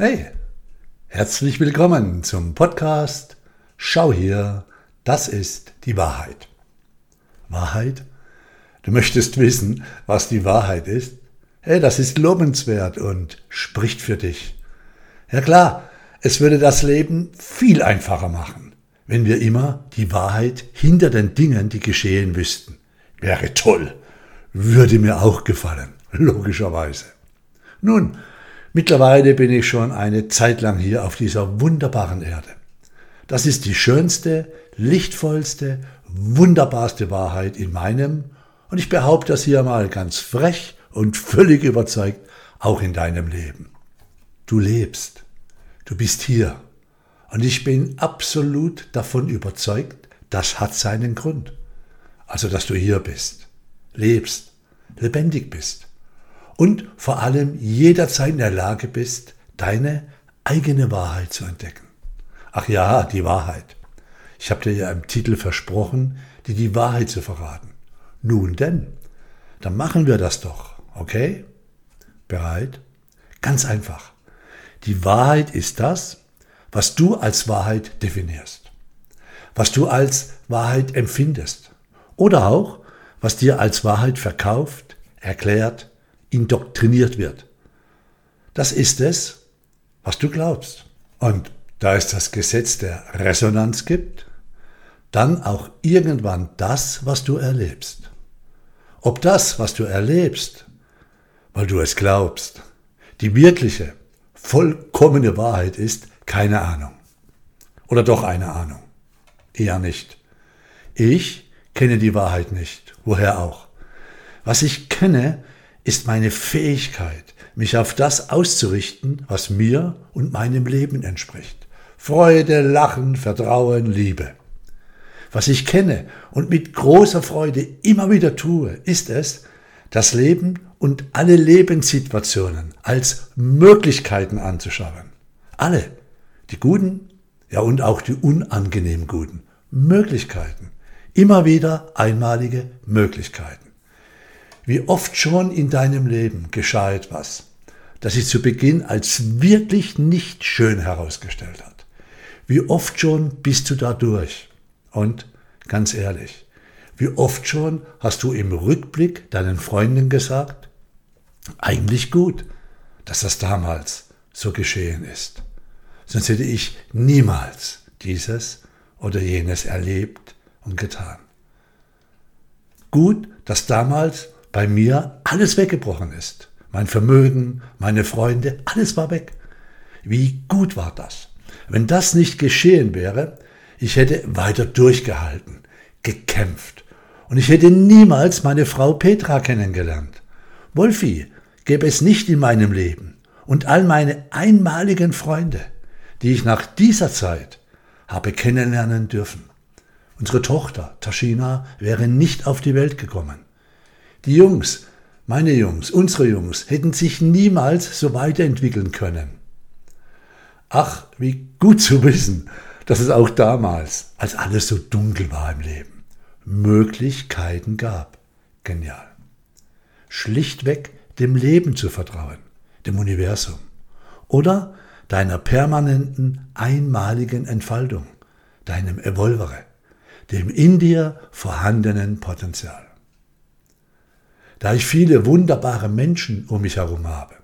Hey, herzlich willkommen zum Podcast Schau hier, das ist die Wahrheit. Wahrheit? Du möchtest wissen, was die Wahrheit ist? Hey, das ist lobenswert und spricht für dich. Ja klar, es würde das Leben viel einfacher machen, wenn wir immer die Wahrheit hinter den Dingen, die geschehen, wüssten. Wäre toll, würde mir auch gefallen, logischerweise. Nun, Mittlerweile bin ich schon eine Zeit lang hier auf dieser wunderbaren Erde. Das ist die schönste, lichtvollste, wunderbarste Wahrheit in meinem, und ich behaupte das hier mal ganz frech und völlig überzeugt, auch in deinem Leben. Du lebst. Du bist hier. Und ich bin absolut davon überzeugt, das hat seinen Grund. Also, dass du hier bist, lebst, lebendig bist und vor allem jederzeit in der Lage bist, deine eigene Wahrheit zu entdecken. Ach ja, die Wahrheit. Ich habe dir ja im Titel versprochen, dir die Wahrheit zu verraten. Nun denn, dann machen wir das doch, okay? Bereit? Ganz einfach. Die Wahrheit ist das, was du als Wahrheit definierst, was du als Wahrheit empfindest oder auch, was dir als Wahrheit verkauft, erklärt, indoktriniert wird. Das ist es, was du glaubst. Und da es das Gesetz der Resonanz gibt, dann auch irgendwann das, was du erlebst. Ob das, was du erlebst, weil du es glaubst, die wirkliche, vollkommene Wahrheit ist, keine Ahnung. Oder doch eine Ahnung. Eher nicht. Ich kenne die Wahrheit nicht. Woher auch? Was ich kenne, ist meine Fähigkeit, mich auf das auszurichten, was mir und meinem Leben entspricht. Freude, Lachen, Vertrauen, Liebe. Was ich kenne und mit großer Freude immer wieder tue, ist es, das Leben und alle Lebenssituationen als Möglichkeiten anzuschauen. Alle, die guten, ja und auch die unangenehm guten. Möglichkeiten. Immer wieder einmalige Möglichkeiten. Wie oft schon in deinem Leben geschah etwas, das sich zu Beginn als wirklich nicht schön herausgestellt hat. Wie oft schon bist du da durch? Und ganz ehrlich, wie oft schon hast du im Rückblick deinen Freunden gesagt, eigentlich gut, dass das damals so geschehen ist. Sonst hätte ich niemals dieses oder jenes erlebt und getan. Gut, dass damals bei mir alles weggebrochen ist. Mein Vermögen, meine Freunde, alles war weg. Wie gut war das? Wenn das nicht geschehen wäre, ich hätte weiter durchgehalten, gekämpft. Und ich hätte niemals meine Frau Petra kennengelernt. Wolfi gäbe es nicht in meinem Leben. Und all meine einmaligen Freunde, die ich nach dieser Zeit habe kennenlernen dürfen. Unsere Tochter Taschina wäre nicht auf die Welt gekommen. Die Jungs, meine Jungs, unsere Jungs, hätten sich niemals so weiterentwickeln können. Ach, wie gut zu wissen, dass es auch damals, als alles so dunkel war im Leben, Möglichkeiten gab. Genial. Schlichtweg dem Leben zu vertrauen, dem Universum oder deiner permanenten, einmaligen Entfaltung, deinem Evolvere, dem in dir vorhandenen Potenzial da ich viele wunderbare Menschen um mich herum habe.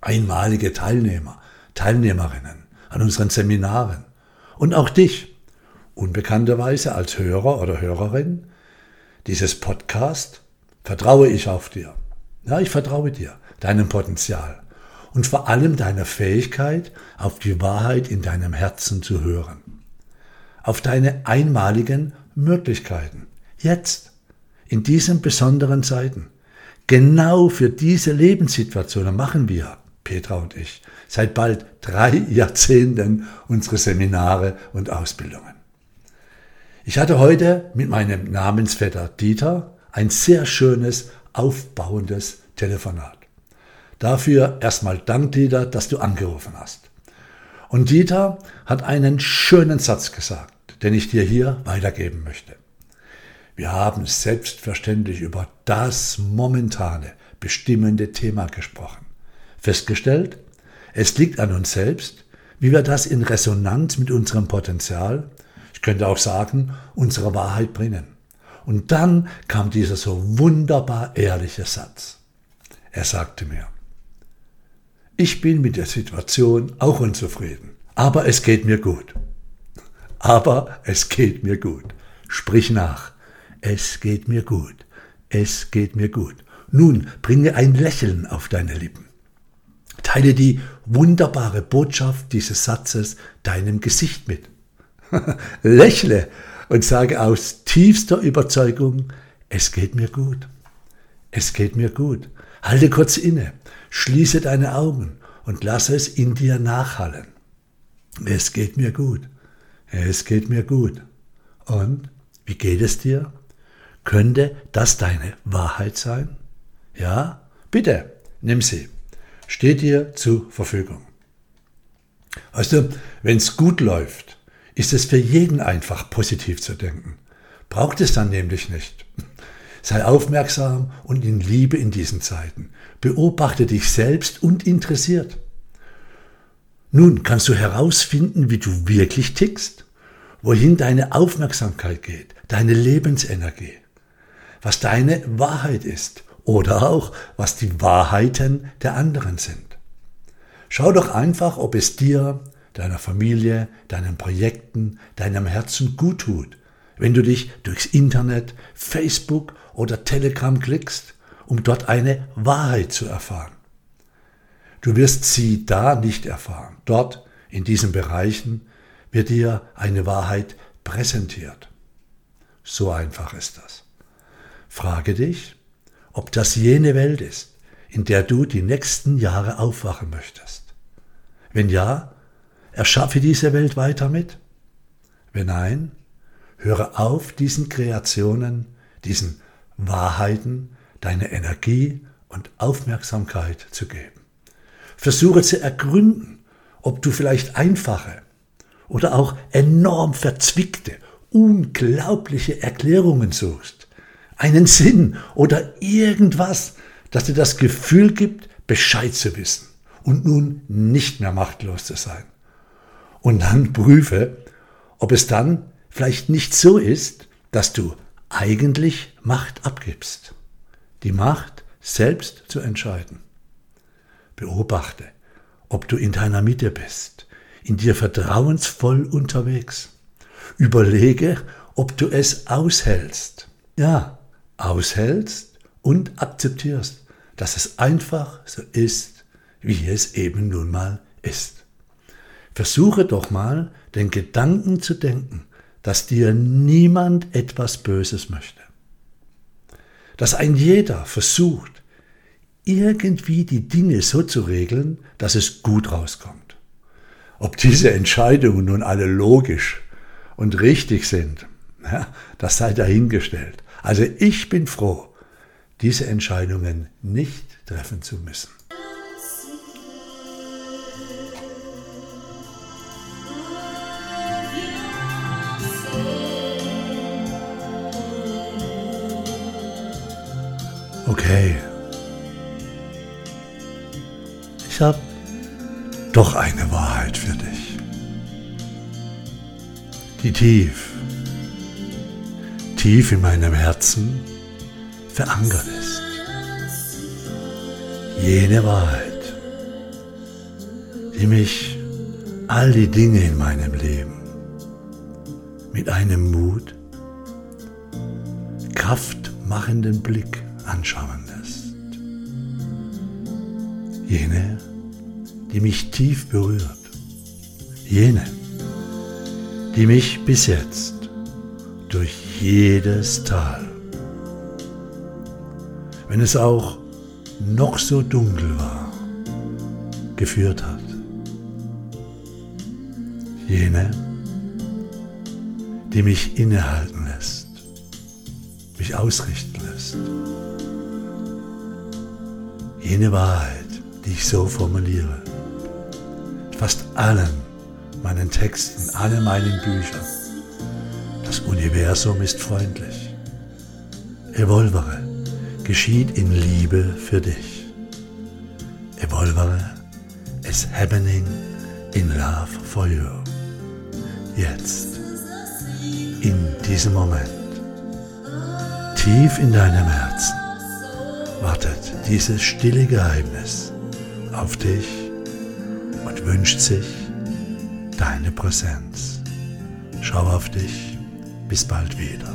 Einmalige Teilnehmer, Teilnehmerinnen an unseren Seminaren und auch dich, unbekannterweise als Hörer oder Hörerin dieses Podcast, vertraue ich auf dir. Ja, ich vertraue dir, deinem Potenzial und vor allem deiner Fähigkeit, auf die Wahrheit in deinem Herzen zu hören. Auf deine einmaligen Möglichkeiten. Jetzt in diesen besonderen Zeiten. Genau für diese Lebenssituationen machen wir, Petra und ich, seit bald drei Jahrzehnten unsere Seminare und Ausbildungen. Ich hatte heute mit meinem Namensvetter Dieter ein sehr schönes, aufbauendes Telefonat. Dafür erstmal Dank, Dieter, dass du angerufen hast. Und Dieter hat einen schönen Satz gesagt, den ich dir hier weitergeben möchte. Wir haben selbstverständlich über das momentane, bestimmende Thema gesprochen. Festgestellt, Es liegt an uns selbst, wie wir das in Resonanz mit unserem Potenzial, ich könnte auch sagen, unserer Wahrheit bringen. Und dann kam dieser so wunderbar ehrliche Satz. Er sagte mir, ich bin mit der Situation auch unzufrieden, aber es geht mir gut. Aber es geht mir gut. Sprich nach. Es geht mir gut. Es geht mir gut. Nun bringe ein Lächeln auf deine Lippen. Teile die wunderbare Botschaft dieses Satzes deinem Gesicht mit. Lächle und sage aus tiefster Überzeugung, es geht mir gut. Es geht mir gut. Halte kurz inne, schließe deine Augen und lasse es in dir nachhallen. Es geht mir gut. Es geht mir gut. Und wie geht es dir? Könnte das deine Wahrheit sein? Ja? Bitte, nimm sie. Steht dir zur Verfügung. Weißt du, wenn es gut läuft, ist es für jeden einfach positiv zu denken. Braucht es dann nämlich nicht. Sei aufmerksam und in Liebe in diesen Zeiten. Beobachte dich selbst und interessiert. Nun kannst du herausfinden, wie du wirklich tickst, wohin deine Aufmerksamkeit geht, deine Lebensenergie, was deine Wahrheit ist oder auch was die Wahrheiten der anderen sind. Schau doch einfach, ob es dir, deiner Familie, deinen Projekten, deinem Herzen gut tut, wenn du dich durchs Internet, Facebook oder Telegram klickst, um dort eine Wahrheit zu erfahren. Du wirst sie da nicht erfahren. Dort, in diesen Bereichen, wird dir eine Wahrheit präsentiert. So einfach ist das. Frage dich, ob das jene Welt ist, in der du die nächsten Jahre aufwachen möchtest. Wenn ja, erschaffe diese Welt weiter mit. Wenn nein, höre auf, diesen Kreationen, diesen Wahrheiten deine Energie und Aufmerksamkeit zu geben. Versuche zu ergründen, ob du vielleicht einfache oder auch enorm verzwickte, unglaubliche Erklärungen suchst, einen Sinn oder irgendwas, das dir das Gefühl gibt, Bescheid zu wissen und nun nicht mehr machtlos zu sein. Und dann prüfe, ob es dann vielleicht nicht so ist, dass du eigentlich Macht abgibst. Die Macht, selbst zu entscheiden. Beobachte, ob du in deiner Mitte bist, in dir vertrauensvoll unterwegs. Überlege, ob du es aushältst. Ja, aushältst und akzeptierst, dass es einfach so ist, wie es eben nun mal ist. Versuche doch mal, den Gedanken zu denken, dass dir niemand etwas Böses möchte. Dass ein jeder versucht, irgendwie die Dinge so zu regeln, dass es gut rauskommt. Ob diese Entscheidungen nun alle logisch und richtig sind, ja, das sei dahingestellt. Also ich bin froh, diese Entscheidungen nicht treffen zu müssen. Okay. ich habe doch eine Wahrheit für dich, die tief, tief in meinem Herzen verankert ist. Jene Wahrheit, die mich all die Dinge in meinem Leben mit einem Mut, kraftmachenden Blick anschauen lässt. Jene, die mich tief berührt. Jene, die mich bis jetzt durch jedes Tal, wenn es auch noch so dunkel war, geführt hat. Jene, die mich innehalten lässt, mich ausrichten lässt. Jene Wahrheit, die ich so formuliere. Fast allen meinen Texten, allen meinen Büchern. Universum ist freundlich. Evolvere geschieht in Liebe für dich. Evolvere is happening in love for you. Jetzt, in diesem Moment, tief in deinem Herzen, wartet dieses stille Geheimnis auf dich und wünscht sich deine Präsenz. Schau auf dich. Bis bald wieder.